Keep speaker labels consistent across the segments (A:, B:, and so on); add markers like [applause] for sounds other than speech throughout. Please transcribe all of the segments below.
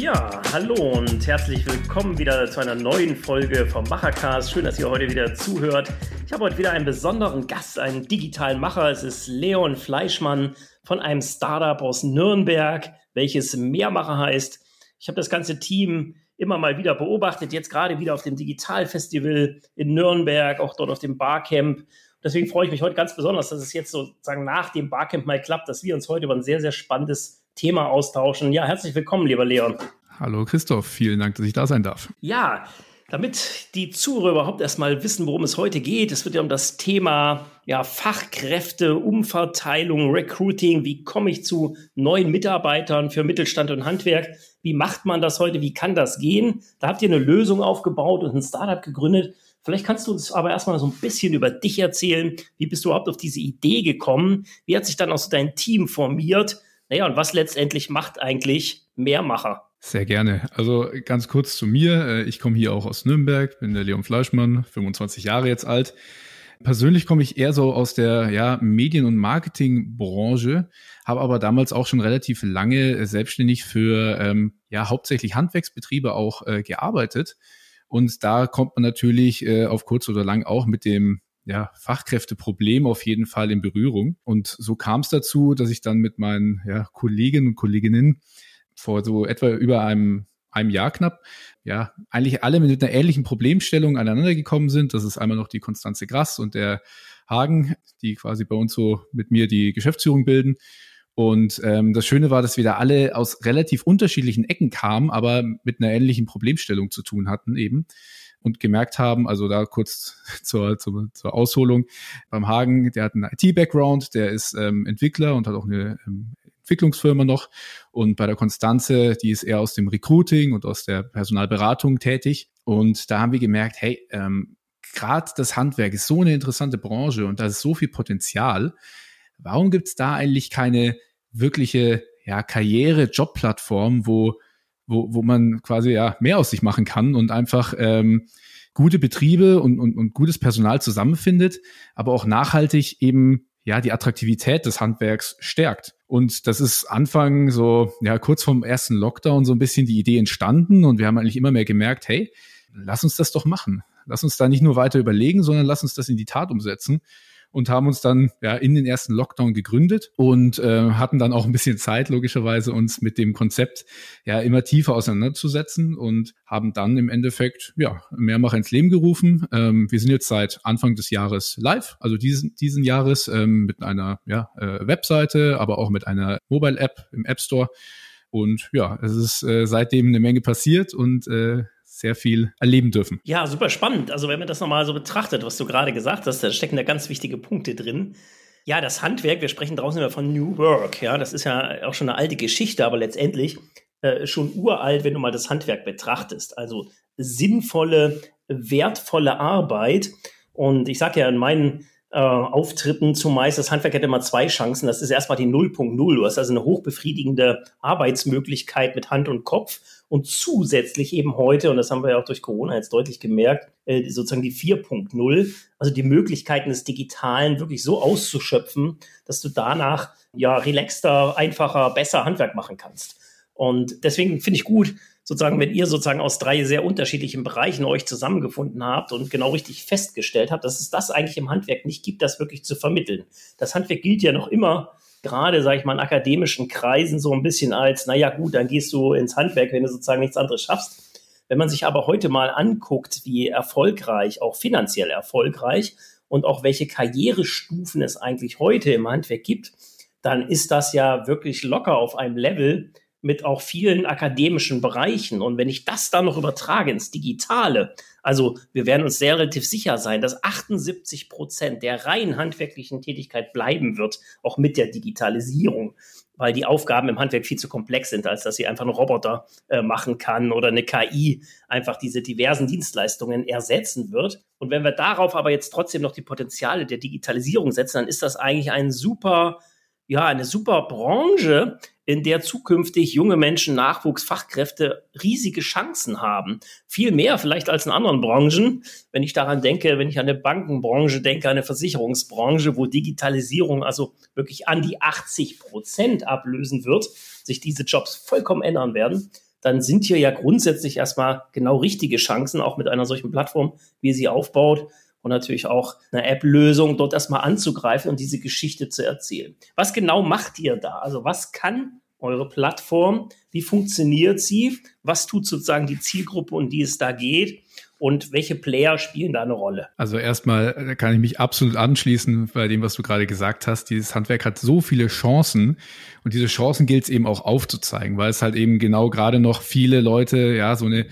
A: Ja, hallo und herzlich willkommen wieder zu einer neuen Folge vom Machercast. Schön, dass ihr heute wieder zuhört. Ich habe heute wieder einen besonderen Gast, einen digitalen Macher. Es ist Leon Fleischmann von einem Startup aus Nürnberg, welches Mehrmacher heißt. Ich habe das ganze Team immer mal wieder beobachtet, jetzt gerade wieder auf dem Digitalfestival in Nürnberg, auch dort auf dem Barcamp. Deswegen freue ich mich heute ganz besonders, dass es jetzt sozusagen nach dem Barcamp mal klappt, dass wir uns heute über ein sehr, sehr spannendes Thema austauschen. Ja, herzlich willkommen, lieber Leon.
B: Hallo Christoph, vielen Dank, dass ich da sein darf.
A: Ja, damit die Zuhörer überhaupt erstmal wissen, worum es heute geht, es wird ja um das Thema ja, Fachkräfte, Umverteilung, Recruiting. Wie komme ich zu neuen Mitarbeitern für Mittelstand und Handwerk? Wie macht man das heute? Wie kann das gehen? Da habt ihr eine Lösung aufgebaut und ein Startup gegründet. Vielleicht kannst du uns aber erstmal so ein bisschen über dich erzählen. Wie bist du überhaupt auf diese Idee gekommen? Wie hat sich dann auch so dein Team formiert? Naja, und was letztendlich macht eigentlich Mehrmacher?
B: Sehr gerne. Also ganz kurz zu mir. Äh, ich komme hier auch aus Nürnberg, bin der Leon Fleischmann, 25 Jahre jetzt alt. Persönlich komme ich eher so aus der ja, Medien- und Marketingbranche, habe aber damals auch schon relativ lange selbstständig für ähm, ja hauptsächlich Handwerksbetriebe auch äh, gearbeitet. Und da kommt man natürlich äh, auf kurz oder lang auch mit dem ja, Fachkräfteproblem auf jeden Fall in Berührung. Und so kam es dazu, dass ich dann mit meinen ja, Kolleginnen und Kolleginnen vor so etwa über einem, einem Jahr knapp, ja, eigentlich alle mit einer ähnlichen Problemstellung aneinander gekommen sind. Das ist einmal noch die Konstanze Grass und der Hagen, die quasi bei uns so mit mir die Geschäftsführung bilden. Und ähm, das Schöne war, dass wir da alle aus relativ unterschiedlichen Ecken kamen, aber mit einer ähnlichen Problemstellung zu tun hatten eben und gemerkt haben, also da kurz [laughs] zur, zur, zur Ausholung, beim Hagen, der hat einen IT-Background, der ist ähm, Entwickler und hat auch eine ähm, Entwicklungsfirma noch. Und bei der Konstanze, die ist eher aus dem Recruiting und aus der Personalberatung tätig. Und da haben wir gemerkt, hey, ähm, gerade das Handwerk ist so eine interessante Branche und da ist so viel Potenzial. Warum gibt es da eigentlich keine wirkliche ja, Karriere-Job-Plattform, wo wo, wo man quasi ja mehr aus sich machen kann und einfach ähm, gute Betriebe und, und, und gutes Personal zusammenfindet, aber auch nachhaltig eben ja die Attraktivität des Handwerks stärkt. Und das ist Anfang so, ja, kurz vom ersten Lockdown so ein bisschen die Idee entstanden und wir haben eigentlich immer mehr gemerkt, hey, lass uns das doch machen. Lass uns da nicht nur weiter überlegen, sondern lass uns das in die Tat umsetzen und haben uns dann ja in den ersten Lockdown gegründet und äh, hatten dann auch ein bisschen Zeit, logischerweise, uns mit dem Konzept ja immer tiefer auseinanderzusetzen und haben dann im Endeffekt ja mehrmach ins Leben gerufen. Ähm, wir sind jetzt seit Anfang des Jahres live, also diesen, diesen Jahres ähm, mit einer ja, äh, Webseite, aber auch mit einer Mobile-App im App Store. Und ja, es ist äh, seitdem eine Menge passiert und äh, sehr viel erleben dürfen.
A: Ja, super spannend. Also wenn man das nochmal so betrachtet, was du gerade gesagt hast, da stecken da ganz wichtige Punkte drin. Ja, das Handwerk, wir sprechen draußen immer von New Work, ja, das ist ja auch schon eine alte Geschichte, aber letztendlich äh, schon uralt, wenn du mal das Handwerk betrachtest. Also sinnvolle, wertvolle Arbeit. Und ich sage ja in meinen äh, Auftritten zumeist, das Handwerk hätte immer zwei Chancen. Das ist erstmal die 0.0. Du hast also eine hochbefriedigende Arbeitsmöglichkeit mit Hand und Kopf und zusätzlich eben heute, und das haben wir ja auch durch Corona jetzt deutlich gemerkt, äh, sozusagen die 4.0, also die Möglichkeiten des Digitalen wirklich so auszuschöpfen, dass du danach ja relaxter, einfacher, besser Handwerk machen kannst. Und deswegen finde ich gut, sozusagen, wenn ihr sozusagen aus drei sehr unterschiedlichen Bereichen euch zusammengefunden habt und genau richtig festgestellt habt, dass es das eigentlich im Handwerk nicht gibt, das wirklich zu vermitteln. Das Handwerk gilt ja noch immer gerade, sage ich mal, in akademischen Kreisen so ein bisschen als, naja gut, dann gehst du ins Handwerk, wenn du sozusagen nichts anderes schaffst. Wenn man sich aber heute mal anguckt, wie erfolgreich, auch finanziell erfolgreich und auch welche Karrierestufen es eigentlich heute im Handwerk gibt, dann ist das ja wirklich locker auf einem Level, mit auch vielen akademischen Bereichen. Und wenn ich das dann noch übertrage ins Digitale, also wir werden uns sehr relativ sicher sein, dass 78 Prozent der rein handwerklichen Tätigkeit bleiben wird, auch mit der Digitalisierung, weil die Aufgaben im Handwerk viel zu komplex sind, als dass sie einfach einen Roboter äh, machen kann oder eine KI einfach diese diversen Dienstleistungen ersetzen wird. Und wenn wir darauf aber jetzt trotzdem noch die Potenziale der Digitalisierung setzen, dann ist das eigentlich ein super ja, eine super Branche, in der zukünftig junge Menschen, Nachwuchs, Fachkräfte riesige Chancen haben. Viel mehr vielleicht als in anderen Branchen. Wenn ich daran denke, wenn ich an eine Bankenbranche denke, eine Versicherungsbranche, wo Digitalisierung also wirklich an die 80 Prozent ablösen wird, sich diese Jobs vollkommen ändern werden, dann sind hier ja grundsätzlich erstmal genau richtige Chancen, auch mit einer solchen Plattform, wie sie aufbaut und natürlich auch eine App-Lösung dort erstmal anzugreifen und diese Geschichte zu erzählen. Was genau macht ihr da? Also was kann eure Plattform? Wie funktioniert sie? Was tut sozusagen die Zielgruppe, um die es da geht? Und welche Player spielen da eine Rolle?
B: Also erstmal kann ich mich absolut anschließen bei dem, was du gerade gesagt hast. Dieses Handwerk hat so viele Chancen und diese Chancen gilt es eben auch aufzuzeigen, weil es halt eben genau gerade noch viele Leute ja so eine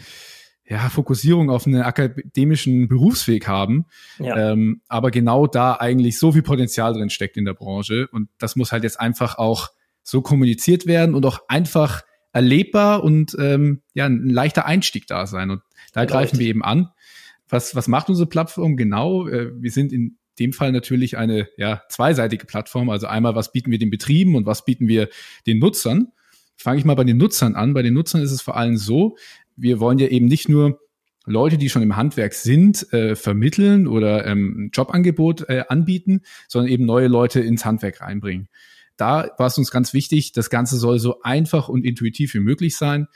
B: ja, Fokussierung auf einen akademischen Berufsweg haben, ja. ähm, aber genau da eigentlich so viel Potenzial drin steckt in der Branche und das muss halt jetzt einfach auch so kommuniziert werden und auch einfach erlebbar und ähm, ja ein leichter Einstieg da sein und da ja, greifen wir eben an. Was was macht unsere Plattform genau? Äh, wir sind in dem Fall natürlich eine ja zweiseitige Plattform, also einmal was bieten wir den Betrieben und was bieten wir den Nutzern. Fange ich mal bei den Nutzern an. Bei den Nutzern ist es vor allem so, wir wollen ja eben nicht nur Leute, die schon im Handwerk sind, äh, vermitteln oder ähm, ein Jobangebot äh, anbieten, sondern eben neue Leute ins Handwerk reinbringen. Da war es uns ganz wichtig, das Ganze soll so einfach und intuitiv wie möglich sein.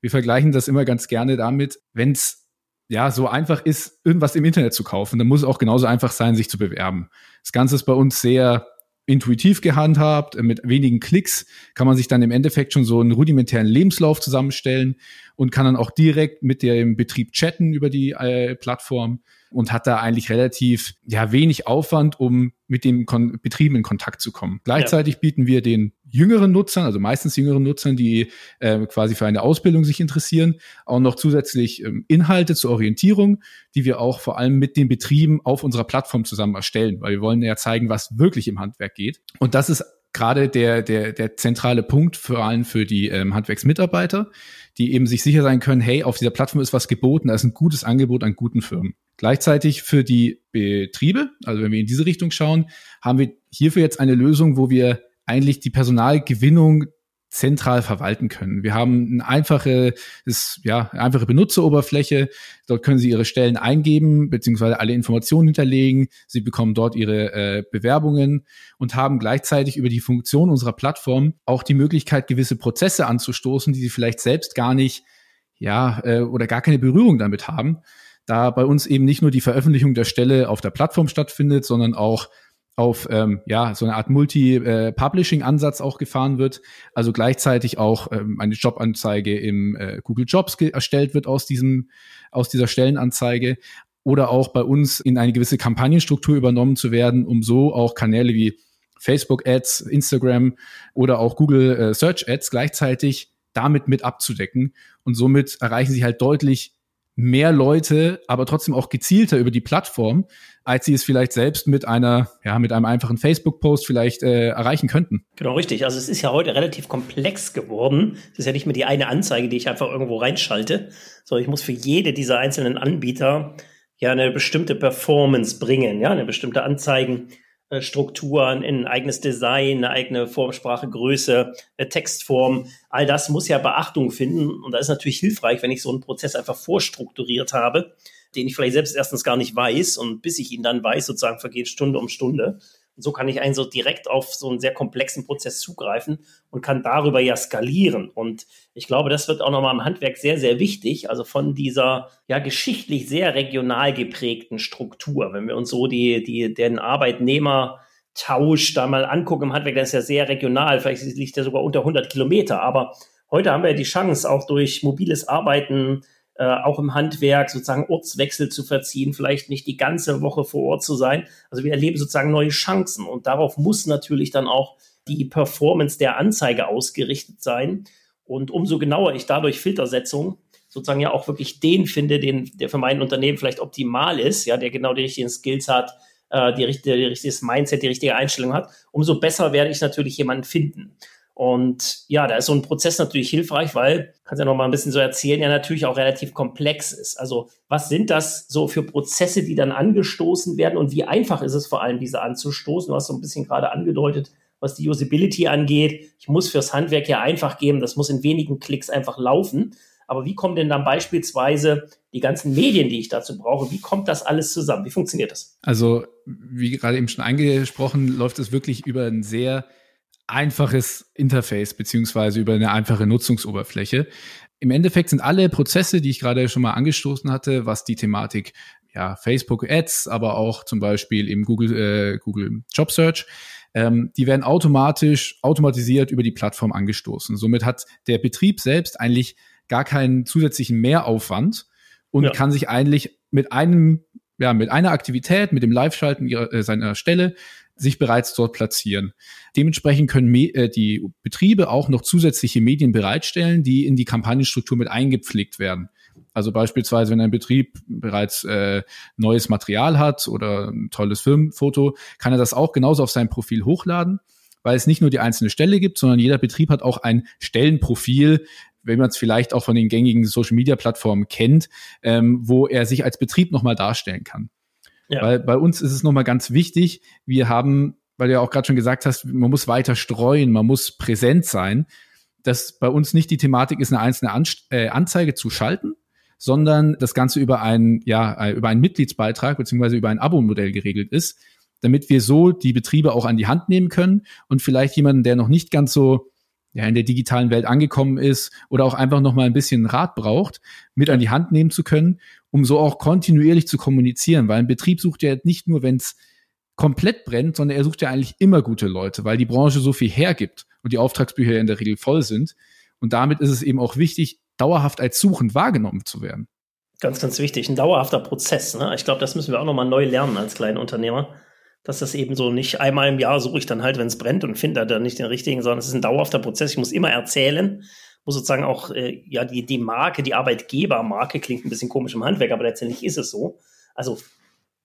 B: Wir vergleichen das immer ganz gerne damit, wenn es ja so einfach ist, irgendwas im Internet zu kaufen, dann muss es auch genauso einfach sein, sich zu bewerben. Das Ganze ist bei uns sehr intuitiv gehandhabt, mit wenigen Klicks kann man sich dann im Endeffekt schon so einen rudimentären Lebenslauf zusammenstellen und kann dann auch direkt mit dem Betrieb chatten über die äh, Plattform und hat da eigentlich relativ ja wenig Aufwand, um mit dem Kon Betrieben in Kontakt zu kommen. Gleichzeitig ja. bieten wir den jüngeren Nutzern, also meistens jüngeren Nutzern, die äh, quasi für eine Ausbildung sich interessieren, auch noch zusätzlich ähm, Inhalte zur Orientierung, die wir auch vor allem mit den Betrieben auf unserer Plattform zusammen erstellen, weil wir wollen ja zeigen, was wirklich im Handwerk geht. Und das ist gerade der, der, der zentrale Punkt, vor allem für die ähm, Handwerksmitarbeiter, die eben sich sicher sein können, hey, auf dieser Plattform ist was geboten, da ist ein gutes Angebot an guten Firmen. Gleichzeitig für die Betriebe, also wenn wir in diese Richtung schauen, haben wir hierfür jetzt eine Lösung, wo wir eigentlich die Personalgewinnung zentral verwalten können. Wir haben eine einfache, ist, ja, einfache Benutzeroberfläche. Dort können Sie Ihre Stellen eingeben, beziehungsweise alle Informationen hinterlegen. Sie bekommen dort Ihre äh, Bewerbungen und haben gleichzeitig über die Funktion unserer Plattform auch die Möglichkeit, gewisse Prozesse anzustoßen, die Sie vielleicht selbst gar nicht, ja, äh, oder gar keine Berührung damit haben. Da bei uns eben nicht nur die Veröffentlichung der Stelle auf der Plattform stattfindet, sondern auch auf ähm, ja so eine Art Multi-Publishing-Ansatz auch gefahren wird, also gleichzeitig auch ähm, eine Jobanzeige im äh, Google Jobs erstellt wird aus diesem aus dieser Stellenanzeige. Oder auch bei uns in eine gewisse Kampagnenstruktur übernommen zu werden, um so auch Kanäle wie Facebook Ads, Instagram oder auch Google äh, Search Ads gleichzeitig damit mit abzudecken. Und somit erreichen sie halt deutlich mehr Leute, aber trotzdem auch gezielter über die Plattform, als sie es vielleicht selbst mit einer, ja, mit einem einfachen Facebook-Post vielleicht äh, erreichen könnten.
A: Genau, richtig. Also es ist ja heute relativ komplex geworden. Es ist ja nicht mehr die eine Anzeige, die ich einfach irgendwo reinschalte, sondern ich muss für jede dieser einzelnen Anbieter ja eine bestimmte Performance bringen, ja, eine bestimmte Anzeigen Strukturen, ein eigenes Design, eine eigene Formsprache, Größe, eine Textform. All das muss ja Beachtung finden. Und da ist natürlich hilfreich, wenn ich so einen Prozess einfach vorstrukturiert habe, den ich vielleicht selbst erstens gar nicht weiß. Und bis ich ihn dann weiß, sozusagen vergeht Stunde um Stunde. So kann ich einen so direkt auf so einen sehr komplexen Prozess zugreifen und kann darüber ja skalieren. Und ich glaube, das wird auch nochmal im Handwerk sehr, sehr wichtig. Also von dieser ja geschichtlich sehr regional geprägten Struktur. Wenn wir uns so die, die, den Arbeitnehmertausch da mal angucken im Handwerk, dann ist ja sehr regional. Vielleicht liegt der sogar unter 100 Kilometer. Aber heute haben wir ja die Chance, auch durch mobiles Arbeiten, äh, auch im Handwerk sozusagen Ortswechsel zu verziehen, vielleicht nicht die ganze Woche vor Ort zu sein. Also wir erleben sozusagen neue Chancen und darauf muss natürlich dann auch die Performance der Anzeige ausgerichtet sein. Und umso genauer ich dadurch Filtersetzung sozusagen ja auch wirklich den finde, den, der für mein Unternehmen vielleicht optimal ist, ja, der genau die richtigen Skills hat, äh, die richtige, richtiges Mindset, die richtige Einstellung hat, umso besser werde ich natürlich jemanden finden. Und ja, da ist so ein Prozess natürlich hilfreich, weil, kannst ja noch mal ein bisschen so erzählen, ja natürlich auch relativ komplex ist. Also was sind das so für Prozesse, die dann angestoßen werden und wie einfach ist es vor allem, diese anzustoßen? Du hast so ein bisschen gerade angedeutet, was die Usability angeht. Ich muss fürs Handwerk ja einfach geben, das muss in wenigen Klicks einfach laufen. Aber wie kommen denn dann beispielsweise die ganzen Medien, die ich dazu brauche, wie kommt das alles zusammen? Wie funktioniert das?
B: Also, wie gerade eben schon angesprochen, läuft es wirklich über ein sehr einfaches Interface beziehungsweise über eine einfache Nutzungsoberfläche. Im Endeffekt sind alle Prozesse, die ich gerade schon mal angestoßen hatte, was die Thematik ja, Facebook Ads, aber auch zum Beispiel im Google, äh, Google Job Search, ähm, die werden automatisch, automatisiert über die Plattform angestoßen. Somit hat der Betrieb selbst eigentlich gar keinen zusätzlichen Mehraufwand und ja. kann sich eigentlich mit einem, ja, mit einer Aktivität, mit dem Live-Schalten äh, seiner Stelle sich bereits dort platzieren. Dementsprechend können äh, die Betriebe auch noch zusätzliche Medien bereitstellen, die in die Kampagnenstruktur mit eingepflegt werden. Also beispielsweise, wenn ein Betrieb bereits äh, neues Material hat oder ein tolles Firmenfoto, kann er das auch genauso auf sein Profil hochladen, weil es nicht nur die einzelne Stelle gibt, sondern jeder Betrieb hat auch ein Stellenprofil, wenn man es vielleicht auch von den gängigen Social-Media-Plattformen kennt, ähm, wo er sich als Betrieb nochmal darstellen kann. Ja. Weil bei uns ist es nochmal ganz wichtig, wir haben, weil du ja auch gerade schon gesagt hast, man muss weiter streuen, man muss präsent sein, dass bei uns nicht die Thematik ist, eine einzelne An äh, Anzeige zu schalten, sondern das Ganze über einen, ja, äh, über einen Mitgliedsbeitrag beziehungsweise über ein Abo-Modell geregelt ist, damit wir so die Betriebe auch an die Hand nehmen können und vielleicht jemanden, der noch nicht ganz so ja, in der digitalen Welt angekommen ist oder auch einfach noch mal ein bisschen Rat braucht, mit an die Hand nehmen zu können, um so auch kontinuierlich zu kommunizieren, weil ein Betrieb sucht ja nicht nur, wenn es komplett brennt, sondern er sucht ja eigentlich immer gute Leute, weil die Branche so viel hergibt und die Auftragsbücher in der Regel voll sind. Und damit ist es eben auch wichtig, dauerhaft als suchend wahrgenommen zu werden.
A: Ganz, ganz wichtig. Ein dauerhafter Prozess. Ne? Ich glaube, das müssen wir auch nochmal neu lernen als kleine Unternehmer. Dass das eben so nicht einmal im Jahr suche ich dann halt, wenn es brennt und finde dann nicht den richtigen, sondern es ist ein dauerhafter Prozess. Ich muss immer erzählen, muss sozusagen auch, äh, ja, die, die Marke, die Arbeitgebermarke klingt ein bisschen komisch im Handwerk, aber letztendlich ist es so. Also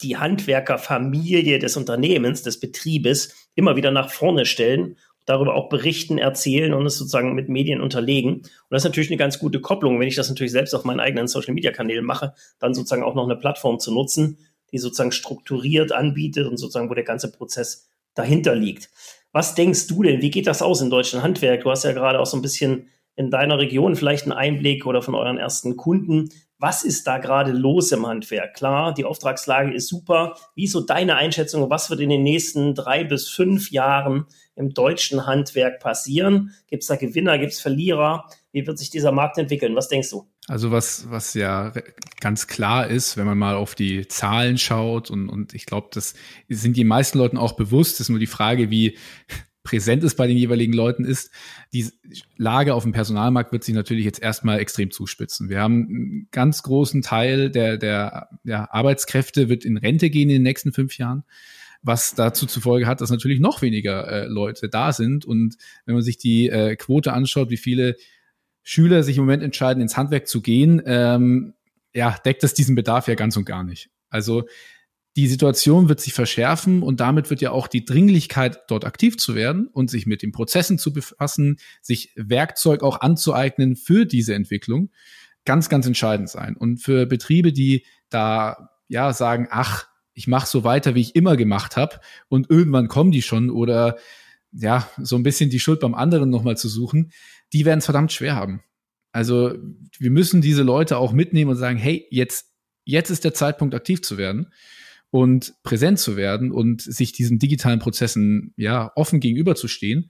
A: die Handwerkerfamilie des Unternehmens, des Betriebes immer wieder nach vorne stellen darüber auch berichten, erzählen und es sozusagen mit Medien unterlegen. Und das ist natürlich eine ganz gute Kopplung, wenn ich das natürlich selbst auf meinen eigenen Social-Media-Kanälen mache, dann sozusagen auch noch eine Plattform zu nutzen, die sozusagen strukturiert anbietet und sozusagen, wo der ganze Prozess dahinter liegt. Was denkst du denn? Wie geht das aus im deutschen Handwerk? Du hast ja gerade auch so ein bisschen in deiner Region vielleicht einen Einblick oder von euren ersten Kunden. Was ist da gerade los im Handwerk? Klar, die Auftragslage ist super. Wie ist so deine Einschätzung? Was wird in den nächsten drei bis fünf Jahren im deutschen Handwerk passieren? Gibt es da Gewinner, gibt es Verlierer? Wie wird sich dieser Markt entwickeln? Was denkst du?
B: Also was, was ja ganz klar ist, wenn man mal auf die Zahlen schaut und, und ich glaube, das sind die meisten Leuten auch bewusst, ist nur die Frage, wie präsent ist bei den jeweiligen Leuten ist, die Lage auf dem Personalmarkt wird sich natürlich jetzt erstmal extrem zuspitzen. Wir haben einen ganz großen Teil der, der, der Arbeitskräfte wird in Rente gehen in den nächsten fünf Jahren was dazu zufolge hat, dass natürlich noch weniger äh, Leute da sind. Und wenn man sich die äh, Quote anschaut, wie viele Schüler sich im Moment entscheiden, ins Handwerk zu gehen, ähm, ja, deckt das diesen Bedarf ja ganz und gar nicht. Also die Situation wird sich verschärfen und damit wird ja auch die Dringlichkeit, dort aktiv zu werden und sich mit den Prozessen zu befassen, sich Werkzeug auch anzueignen für diese Entwicklung, ganz, ganz entscheidend sein. Und für Betriebe, die da ja sagen, ach, ich mache so weiter, wie ich immer gemacht habe und irgendwann kommen die schon oder ja, so ein bisschen die Schuld beim anderen nochmal zu suchen, die werden es verdammt schwer haben. Also wir müssen diese Leute auch mitnehmen und sagen, hey, jetzt, jetzt ist der Zeitpunkt, aktiv zu werden und präsent zu werden und sich diesen digitalen Prozessen ja offen gegenüberzustehen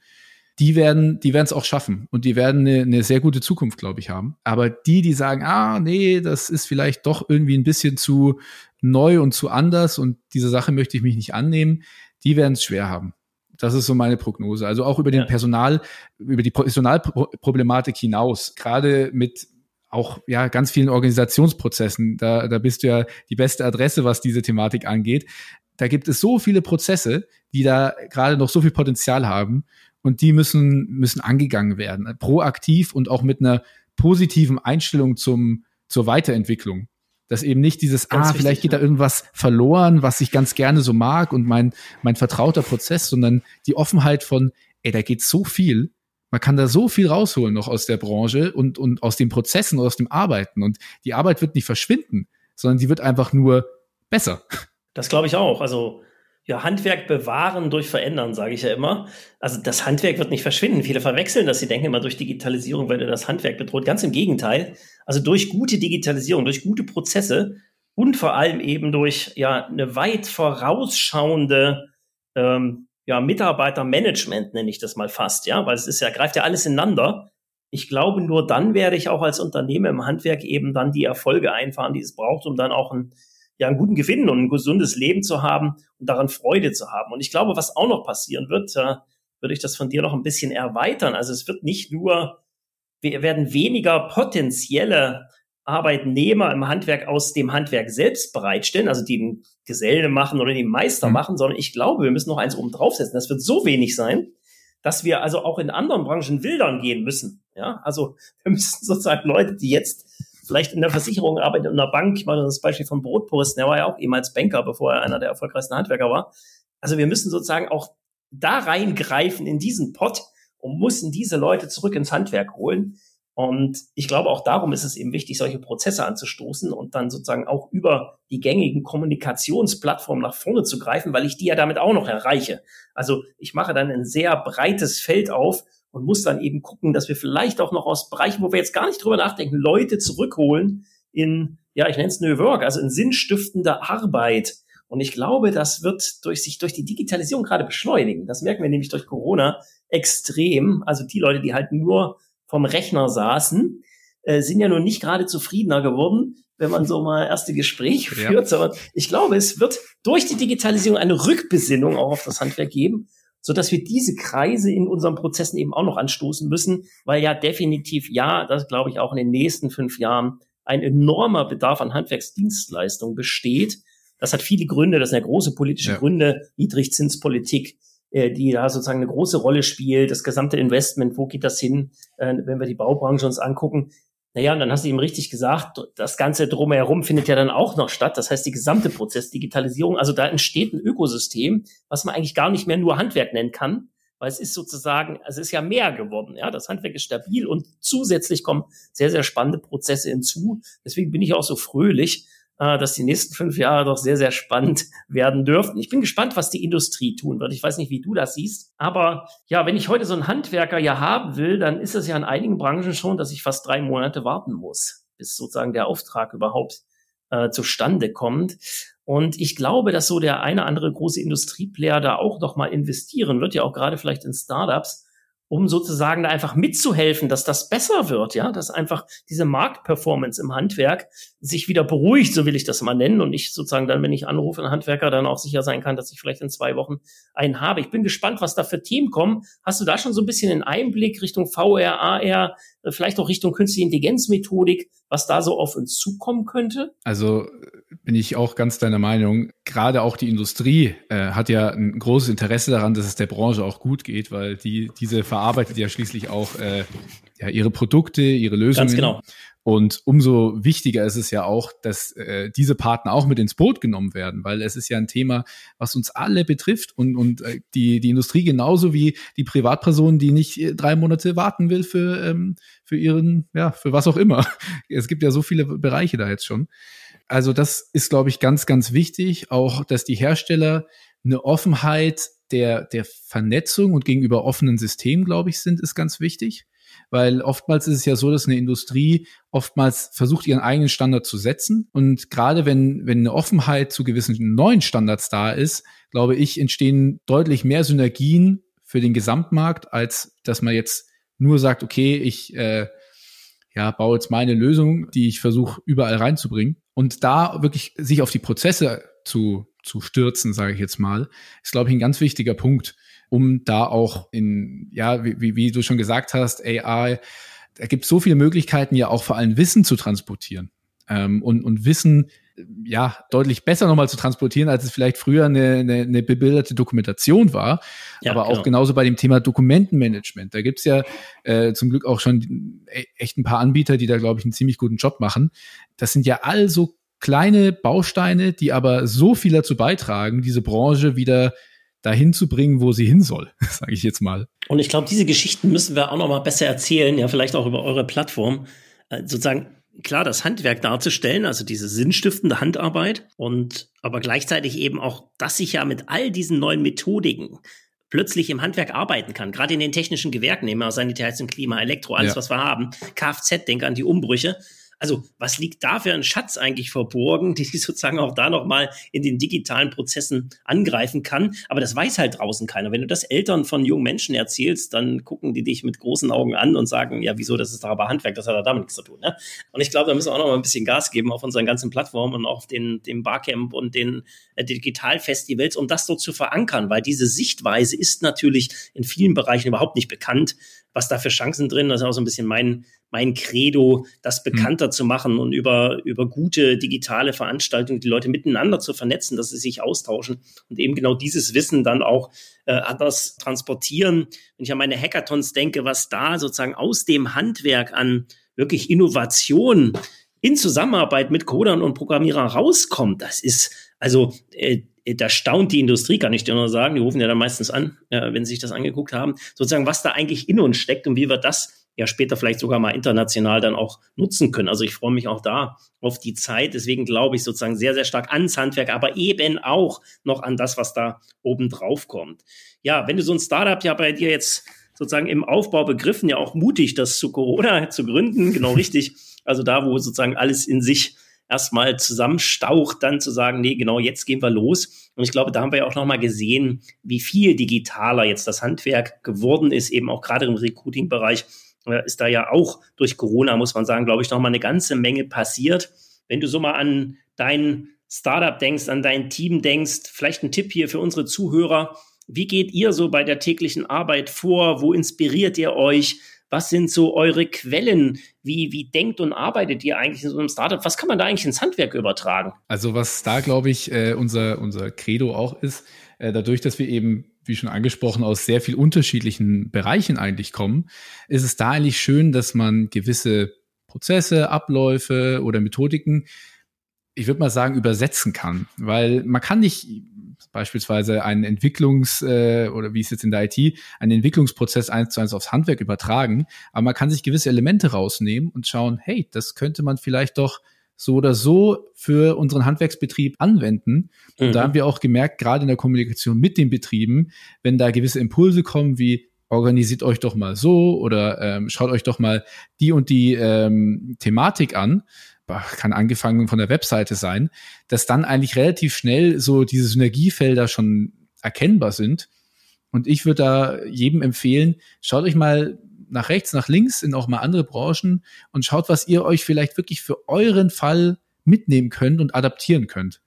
B: die werden, die werden es auch schaffen und die werden eine, eine sehr gute Zukunft, glaube ich, haben. Aber die, die sagen, ah, nee, das ist vielleicht doch irgendwie ein bisschen zu neu und zu anders und diese Sache möchte ich mich nicht annehmen, die werden es schwer haben. Das ist so meine Prognose. Also auch über den ja. Personal, über die Personalproblematik hinaus, gerade mit auch ja ganz vielen Organisationsprozessen. Da, da bist du ja die beste Adresse, was diese Thematik angeht. Da gibt es so viele Prozesse, die da gerade noch so viel Potenzial haben und die müssen, müssen angegangen werden. Proaktiv und auch mit einer positiven Einstellung zum, zur Weiterentwicklung. Dass eben nicht dieses, ganz ah, wichtig, vielleicht geht ja. da irgendwas verloren, was ich ganz gerne so mag und mein, mein vertrauter Prozess, sondern die Offenheit von, ey, da geht so viel. Man kann da so viel rausholen noch aus der Branche und, und aus den Prozessen und aus dem Arbeiten. Und die Arbeit wird nicht verschwinden, sondern die wird einfach nur besser.
A: Das glaube ich auch. Also ja, Handwerk bewahren durch verändern, sage ich ja immer. Also das Handwerk wird nicht verschwinden. Viele verwechseln das. Sie denken immer, durch Digitalisierung werde das Handwerk bedroht. Ganz im Gegenteil. Also durch gute Digitalisierung, durch gute Prozesse und vor allem eben durch ja eine weit vorausschauende ähm, ja, Mitarbeitermanagement nenne ich das mal fast, ja, weil es ist ja greift ja alles ineinander. Ich glaube, nur dann werde ich auch als Unternehmer im Handwerk eben dann die Erfolge einfahren, die es braucht, um dann auch ein ja, einen guten Gewinn und ein gesundes Leben zu haben und daran Freude zu haben. Und ich glaube, was auch noch passieren wird, äh, würde ich das von dir noch ein bisschen erweitern. Also es wird nicht nur, wir werden weniger potenzielle Arbeitnehmer im Handwerk aus dem Handwerk selbst bereitstellen, also die den Geselle machen oder den Meister mhm. machen, sondern ich glaube, wir müssen noch eins oben draufsetzen. Das wird so wenig sein, dass wir also auch in anderen Branchen wildern gehen müssen. Ja, also wir müssen [laughs] sozusagen Leute, die jetzt vielleicht in der Versicherung arbeitet, in der Bank. Ich mache das Beispiel von Brotposten. Er war ja auch ehemals Banker, bevor er einer der erfolgreichsten Handwerker war. Also wir müssen sozusagen auch da reingreifen in diesen Pott und müssen diese Leute zurück ins Handwerk holen. Und ich glaube, auch darum ist es eben wichtig, solche Prozesse anzustoßen und dann sozusagen auch über die gängigen Kommunikationsplattformen nach vorne zu greifen, weil ich die ja damit auch noch erreiche. Also ich mache dann ein sehr breites Feld auf und muss dann eben gucken, dass wir vielleicht auch noch aus Bereichen, wo wir jetzt gar nicht drüber nachdenken, Leute zurückholen in, ja, ich nenne es New Work, also in sinnstiftende Arbeit. Und ich glaube, das wird durch sich durch die Digitalisierung gerade beschleunigen. Das merken wir nämlich durch Corona extrem. Also die Leute, die halt nur vom Rechner saßen, äh, sind ja nun nicht gerade zufriedener geworden, wenn man so mal erste Gespräche führt, ja. sondern ich glaube, es wird durch die Digitalisierung eine Rückbesinnung auch auf das Handwerk geben so dass wir diese Kreise in unseren Prozessen eben auch noch anstoßen müssen, weil ja definitiv, ja, das glaube ich auch in den nächsten fünf Jahren ein enormer Bedarf an Handwerksdienstleistungen besteht. Das hat viele Gründe, das sind ja große politische ja. Gründe, Niedrigzinspolitik, die da sozusagen eine große Rolle spielt, das gesamte Investment, wo geht das hin, äh, wenn wir die Baubranche uns angucken. Naja, und dann hast du eben richtig gesagt, das Ganze drumherum findet ja dann auch noch statt. Das heißt, die gesamte Prozessdigitalisierung, also da entsteht ein Ökosystem, was man eigentlich gar nicht mehr nur Handwerk nennen kann, weil es ist sozusagen, es ist ja mehr geworden. Ja, das Handwerk ist stabil und zusätzlich kommen sehr, sehr spannende Prozesse hinzu. Deswegen bin ich auch so fröhlich, äh, dass die nächsten fünf Jahre doch sehr, sehr spannend [laughs] werden dürften. Ich bin gespannt, was die Industrie tun wird. Ich weiß nicht, wie du das siehst. Aber ja, wenn ich heute so einen Handwerker ja haben will, dann ist es ja in einigen Branchen schon, dass ich fast drei Monate warten muss, bis sozusagen der Auftrag überhaupt äh, zustande kommt. Und ich glaube, dass so der eine andere große Industrieplayer da auch noch mal investieren wird, ja auch gerade vielleicht in Startups, um sozusagen da einfach mitzuhelfen, dass das besser wird, ja, dass einfach diese Marktperformance im Handwerk sich wieder beruhigt, so will ich das mal nennen, und ich sozusagen dann, wenn ich anrufe, einen Handwerker dann auch sicher sein kann, dass ich vielleicht in zwei Wochen einen habe. Ich bin gespannt, was da für Themen kommen. Hast du da schon so ein bisschen einen Einblick Richtung VR, AR, vielleicht auch Richtung künstliche Intelligenzmethodik, was da so auf uns zukommen könnte?
B: Also bin ich auch ganz deiner Meinung. Gerade auch die Industrie äh, hat ja ein großes Interesse daran, dass es der Branche auch gut geht, weil die diese verarbeitet ja schließlich auch äh, ja, ihre Produkte, ihre Lösungen. Ganz
A: genau.
B: Und umso wichtiger ist es ja auch, dass äh, diese Partner auch mit ins Boot genommen werden, weil es ist ja ein Thema, was uns alle betrifft und, und äh, die, die Industrie genauso wie die Privatperson, die nicht äh, drei Monate warten will für, ähm, für ihren, ja, für was auch immer. [laughs] Es gibt ja so viele Bereiche da jetzt schon. Also das ist, glaube ich, ganz, ganz wichtig, auch, dass die Hersteller eine Offenheit der, der Vernetzung und gegenüber offenen Systemen, glaube ich, sind, ist ganz wichtig. Weil oftmals ist es ja so, dass eine Industrie oftmals versucht, ihren eigenen Standard zu setzen. Und gerade wenn, wenn eine Offenheit zu gewissen neuen Standards da ist, glaube ich, entstehen deutlich mehr Synergien für den Gesamtmarkt, als dass man jetzt nur sagt, okay, ich äh, ja, baue jetzt meine Lösung, die ich versuche überall reinzubringen. Und da wirklich sich auf die Prozesse zu, zu stürzen, sage ich jetzt mal, ist, glaube ich, ein ganz wichtiger Punkt, um da auch in, ja, wie, wie du schon gesagt hast, AI, da gibt es so viele Möglichkeiten, ja auch vor allem Wissen zu transportieren. Ähm, und, und Wissen ja deutlich besser nochmal zu transportieren, als es vielleicht früher eine, eine, eine bebilderte Dokumentation war. Ja, Aber auch genau. genauso bei dem Thema Dokumentenmanagement. Da gibt's ja äh, zum Glück auch schon e, echt ein paar Anbieter, die da, glaube ich, einen ziemlich guten Job machen. Das sind ja all so kleine Bausteine, die aber so viel dazu beitragen, diese Branche wieder dahin zu bringen, wo sie hin soll, [laughs] sage ich jetzt mal.
A: Und ich glaube, diese Geschichten müssen wir auch noch mal besser erzählen, ja, vielleicht auch über eure Plattform. Äh, sozusagen klar, das Handwerk darzustellen, also diese sinnstiftende Handarbeit und aber gleichzeitig eben auch, dass ich ja mit all diesen neuen Methodiken plötzlich im Handwerk arbeiten kann, gerade in den technischen Gewerken, nehmen wir Sanitär und Klima, Elektro, alles, ja. was wir haben, Kfz, denk an die Umbrüche. Also was liegt da für ein Schatz eigentlich verborgen, [laughs] die sozusagen auch da nochmal in den digitalen Prozessen angreifen kann? Aber das weiß halt draußen keiner. Wenn du das Eltern von jungen Menschen erzählst, dann gucken die dich mit großen Augen an und sagen, ja, wieso, das ist doch aber Handwerk, das hat da damit nichts zu tun. Ne? Und ich glaube, da müssen wir auch noch mal ein bisschen Gas geben auf unseren ganzen Plattformen und auf den, dem Barcamp und den äh, Digitalfestivals, um das so zu verankern, weil diese Sichtweise ist natürlich in vielen Bereichen überhaupt nicht bekannt was da für Chancen drin. Das ist auch so ein bisschen mein, mein Credo, das hm. bekannter mhm. zu machen und über, über gute digitale Veranstaltungen die Leute miteinander zu vernetzen, dass sie sich austauschen und eben genau dieses Wissen dann auch äh, anders transportieren. Wenn ich an meine Hackathons denke, was da sozusagen aus dem Handwerk an wirklich Innovation in Zusammenarbeit mit Codern und Programmierern rauskommt, das ist also äh, da staunt die Industrie, kann ich dir nur sagen. Die rufen ja dann meistens an, äh, wenn sie sich das angeguckt haben. Sozusagen, was da eigentlich in uns steckt und wie wir das ja später vielleicht sogar mal international dann auch nutzen können. Also ich freue mich auch da auf die Zeit. Deswegen glaube ich sozusagen sehr, sehr stark ans Handwerk, aber eben auch noch an das, was da oben drauf kommt. Ja, wenn du so ein Startup ja bei dir jetzt sozusagen im Aufbau begriffen, ja auch mutig, das zu Corona zu gründen, genau richtig. Also da, wo sozusagen alles in sich erstmal zusammenstaucht, dann zu sagen, nee, genau, jetzt gehen wir los. Und ich glaube, da haben wir ja auch nochmal gesehen, wie viel digitaler jetzt das Handwerk geworden ist, eben auch gerade im Recruiting-Bereich ist da ja auch durch Corona, muss man sagen, glaube ich, nochmal eine ganze Menge passiert. Wenn du so mal an dein Startup denkst, an dein Team denkst, vielleicht ein Tipp hier für unsere Zuhörer. Wie geht ihr so bei der täglichen Arbeit vor? Wo inspiriert ihr euch? Was sind so eure Quellen? Wie, wie denkt und arbeitet ihr eigentlich in so einem Startup? Was kann man da eigentlich ins Handwerk übertragen?
B: Also was da, glaube ich, äh, unser, unser Credo auch ist, äh, dadurch, dass wir eben wie schon angesprochen, aus sehr viel unterschiedlichen Bereichen eigentlich kommen, ist es da eigentlich schön, dass man gewisse Prozesse, Abläufe oder Methodiken, ich würde mal sagen, übersetzen kann. Weil man kann nicht beispielsweise einen Entwicklungs- äh, oder wie es jetzt in der IT, einen Entwicklungsprozess eins zu eins aufs Handwerk übertragen, aber man kann sich gewisse Elemente rausnehmen und schauen, hey, das könnte man vielleicht doch so oder so für unseren Handwerksbetrieb anwenden. Und mhm. da haben wir auch gemerkt, gerade in der Kommunikation mit den Betrieben, wenn da gewisse Impulse kommen wie organisiert euch doch mal so oder ähm, schaut euch doch mal die und die ähm, Thematik an, kann angefangen von der Webseite sein, dass dann eigentlich relativ schnell so diese Synergiefelder schon erkennbar sind. Und ich würde da jedem empfehlen, schaut euch mal nach rechts, nach links in auch mal andere Branchen und schaut, was ihr euch vielleicht wirklich für euren Fall mitnehmen könnt und adaptieren könnt.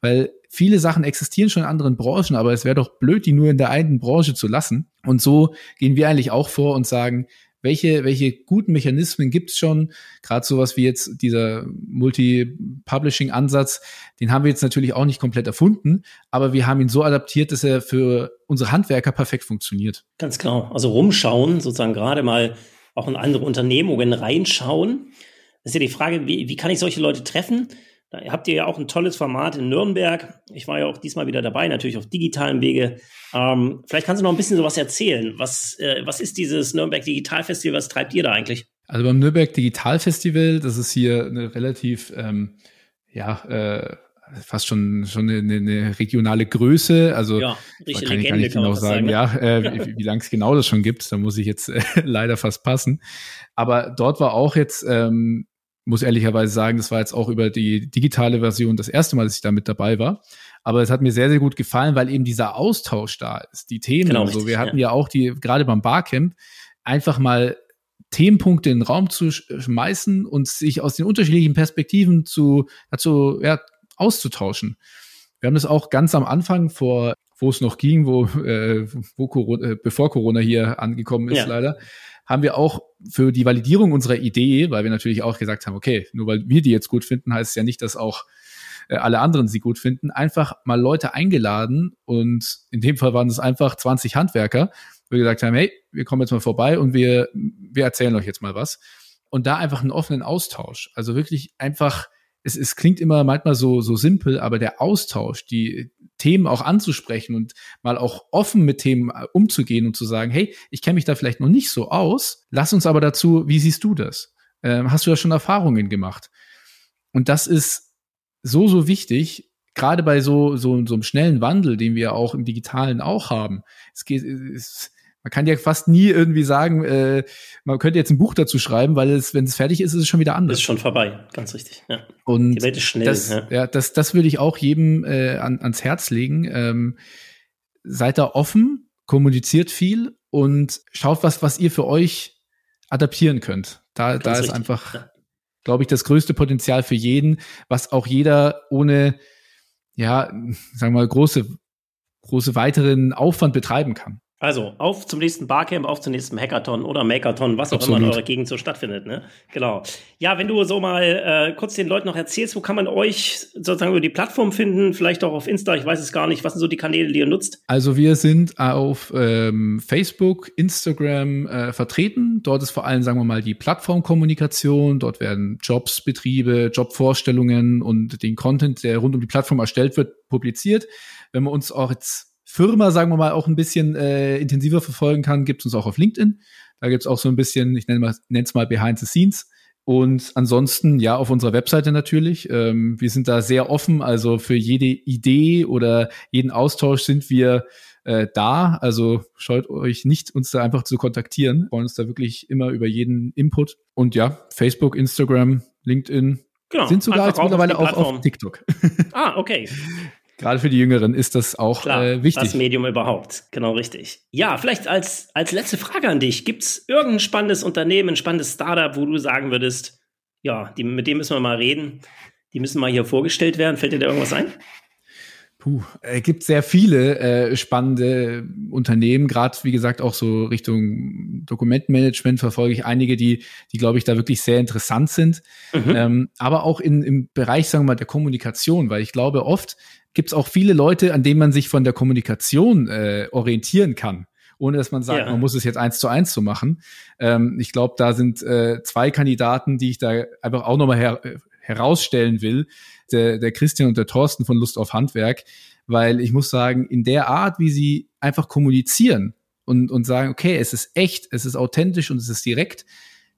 B: Weil viele Sachen existieren schon in anderen Branchen, aber es wäre doch blöd, die nur in der einen Branche zu lassen. Und so gehen wir eigentlich auch vor und sagen, welche, welche guten Mechanismen gibt es schon? Gerade sowas wie jetzt dieser Multi-Publishing-Ansatz, den haben wir jetzt natürlich auch nicht komplett erfunden, aber wir haben ihn so adaptiert, dass er für unsere Handwerker perfekt funktioniert.
A: Ganz genau. Also rumschauen, sozusagen gerade mal auch in andere Unternehmungen reinschauen. Das ist ja die Frage, wie, wie kann ich solche Leute treffen? Da habt ihr ja auch ein tolles Format in Nürnberg. Ich war ja auch diesmal wieder dabei, natürlich auf digitalen Wege. Ähm, vielleicht kannst du noch ein bisschen sowas erzählen. Was, äh, was ist dieses Nürnberg Digital Festival? Was treibt ihr da eigentlich?
B: Also beim Nürnberg Digital Festival, das ist hier eine relativ, ähm, ja, äh, fast schon schon eine, eine regionale Größe. Also ja,
A: kann, Legende, ich genau sagen, sagen,
B: ja, äh, [laughs] wie, wie lange es genau das schon gibt, da muss ich jetzt äh, [laughs] leider fast passen. Aber dort war auch jetzt ähm, muss ehrlicherweise sagen, das war jetzt auch über die digitale Version das erste Mal, dass ich da mit dabei war. Aber es hat mir sehr, sehr gut gefallen, weil eben dieser Austausch da ist. Die Themen, genau, also wir hatten ja. ja auch die, gerade beim Barcamp, einfach mal Themenpunkte in den Raum zu schmeißen und sich aus den unterschiedlichen Perspektiven zu, dazu, ja, auszutauschen. Wir haben das auch ganz am Anfang vor, wo es noch ging, wo, äh, wo Corona, äh, bevor Corona hier angekommen ist, ja. leider, haben wir auch für die Validierung unserer Idee, weil wir natürlich auch gesagt haben, okay, nur weil wir die jetzt gut finden, heißt es ja nicht, dass auch äh, alle anderen sie gut finden, einfach mal Leute eingeladen und in dem Fall waren es einfach 20 Handwerker, wo wir gesagt haben, hey, wir kommen jetzt mal vorbei und wir, wir erzählen euch jetzt mal was. Und da einfach einen offenen Austausch. Also wirklich einfach es, es klingt immer manchmal so, so simpel, aber der Austausch, die Themen auch anzusprechen und mal auch offen mit Themen äh, umzugehen und zu sagen, hey, ich kenne mich da vielleicht noch nicht so aus, lass uns aber dazu, wie siehst du das? äh, hast du ja schon Erfahrungen gemacht. Und das ist so, so wichtig, gerade bei so, so, so einem schnellen Wandel, den wir auch im Digitalen auch haben. Es geht, es, man kann ja fast nie irgendwie sagen, äh, man könnte jetzt ein Buch dazu schreiben, weil es, wenn es fertig ist, ist es schon wieder anders.
A: Ist schon vorbei, ganz richtig. Ja.
B: Und Die Welt ist schnell. Das, ja. ja. das, das würde ich auch jedem äh, an, ans Herz legen. Ähm, seid da offen, kommuniziert viel und schaut was, was ihr für euch adaptieren könnt. Da, ganz da ist richtig. einfach, ja. glaube ich, das größte Potenzial für jeden, was auch jeder ohne, ja, sagen wir mal, große, große weiteren Aufwand betreiben kann.
A: Also auf zum nächsten Barcamp, auf zum nächsten Hackathon oder Makeathon, was auch Absolut. immer in eurer Gegend so stattfindet. Ne? Genau. Ja, wenn du so mal äh, kurz den Leuten noch erzählst, wo kann man euch sozusagen über die Plattform finden, vielleicht auch auf Insta, ich weiß es gar nicht. Was sind so die Kanäle, die ihr nutzt?
B: Also wir sind auf ähm, Facebook, Instagram äh, vertreten. Dort ist vor allem, sagen wir mal, die Plattformkommunikation. Dort werden Jobs, Betriebe, Jobvorstellungen und den Content, der rund um die Plattform erstellt wird, publiziert. Wenn wir uns auch jetzt Firma, sagen wir mal, auch ein bisschen äh, intensiver verfolgen kann, gibt es uns auch auf LinkedIn. Da gibt es auch so ein bisschen, ich nenne es mal Behind the Scenes. Und ansonsten, ja, auf unserer Webseite natürlich. Ähm, wir sind da sehr offen, also für jede Idee oder jeden Austausch sind wir äh, da. Also scheut euch nicht, uns da einfach zu kontaktieren. Wir freuen uns da wirklich immer über jeden Input. Und ja, Facebook, Instagram, LinkedIn, Genau, sind sogar jetzt mittlerweile auch auf TikTok. [laughs]
A: Ah, okay.
B: Gerade für die Jüngeren ist das auch Klar, äh, wichtig.
A: Das Medium überhaupt, genau richtig. Ja, vielleicht als, als letzte Frage an dich. Gibt es irgendein spannendes Unternehmen, ein spannendes Startup, wo du sagen würdest, ja, die, mit dem müssen wir mal reden, die müssen mal hier vorgestellt werden? Fällt dir da irgendwas ein?
B: Puh, es gibt sehr viele äh, spannende Unternehmen, gerade wie gesagt auch so Richtung Dokumentenmanagement verfolge ich einige, die, die glaube ich da wirklich sehr interessant sind. Mhm. Ähm, aber auch in, im Bereich, sagen wir mal, der Kommunikation, weil ich glaube oft gibt es auch viele Leute, an denen man sich von der Kommunikation äh, orientieren kann ohne dass man sagt, ja. man muss es jetzt eins zu eins zu machen. Ähm, ich glaube, da sind äh, zwei Kandidaten, die ich da einfach auch nochmal her herausstellen will, der, der Christian und der Thorsten von Lust auf Handwerk, weil ich muss sagen, in der Art, wie sie einfach kommunizieren und, und sagen, okay, es ist echt, es ist authentisch und es ist direkt,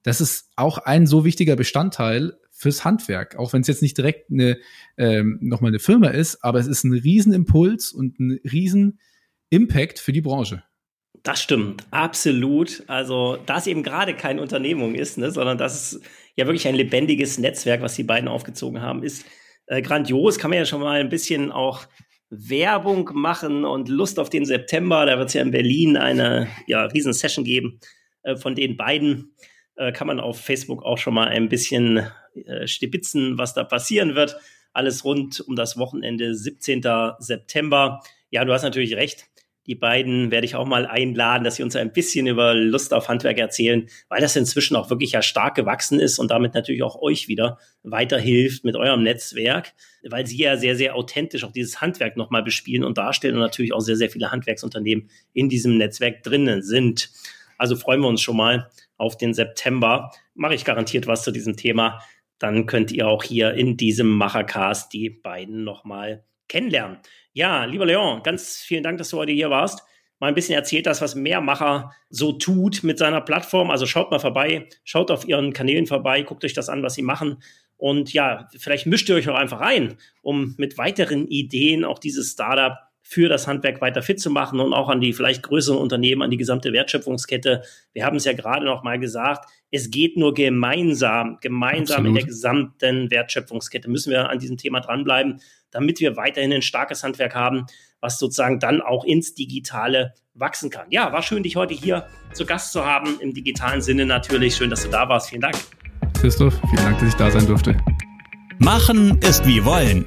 B: das ist auch ein so wichtiger Bestandteil fürs Handwerk, auch wenn es jetzt nicht direkt eine ähm, nochmal eine Firma ist, aber es ist ein Riesenimpuls und ein Riesen-Impact für die Branche.
A: Das stimmt, absolut. Also, da es eben gerade keine Unternehmung ist, ne, sondern das ist ja wirklich ein lebendiges Netzwerk, was die beiden aufgezogen haben, ist äh, grandios. Kann man ja schon mal ein bisschen auch Werbung machen und Lust auf den September. Da wird es ja in Berlin eine ja, Riesensession geben äh, von den beiden. Äh, kann man auf Facebook auch schon mal ein bisschen äh, stibitzen, was da passieren wird. Alles rund um das Wochenende 17. September. Ja, du hast natürlich recht. Die beiden werde ich auch mal einladen, dass sie uns ein bisschen über Lust auf Handwerk erzählen, weil das inzwischen auch wirklich ja stark gewachsen ist und damit natürlich auch euch wieder weiterhilft mit eurem Netzwerk, weil sie ja sehr, sehr authentisch auch dieses Handwerk nochmal bespielen und darstellen und natürlich auch sehr, sehr viele Handwerksunternehmen in diesem Netzwerk drinnen sind. Also freuen wir uns schon mal auf den September. Mache ich garantiert was zu diesem Thema dann könnt ihr auch hier in diesem Machercast die beiden nochmal kennenlernen. Ja, lieber Leon, ganz vielen Dank, dass du heute hier warst. Mal ein bisschen erzählt das, was Mehrmacher so tut mit seiner Plattform. Also schaut mal vorbei, schaut auf ihren Kanälen vorbei, guckt euch das an, was sie machen. Und ja, vielleicht mischt ihr euch auch einfach ein, um mit weiteren Ideen auch dieses Startup für das Handwerk weiter fit zu machen und auch an die vielleicht größeren Unternehmen, an die gesamte Wertschöpfungskette. Wir haben es ja gerade noch mal gesagt, es geht nur gemeinsam, gemeinsam Absolut. in der gesamten Wertschöpfungskette müssen wir an diesem Thema dranbleiben, damit wir weiterhin ein starkes Handwerk haben, was sozusagen dann auch ins Digitale wachsen kann. Ja, war schön, dich heute hier zu Gast zu haben, im digitalen Sinne natürlich. Schön, dass du da warst. Vielen Dank.
B: Christoph, vielen Dank, dass ich da sein durfte.
C: Machen ist wie wollen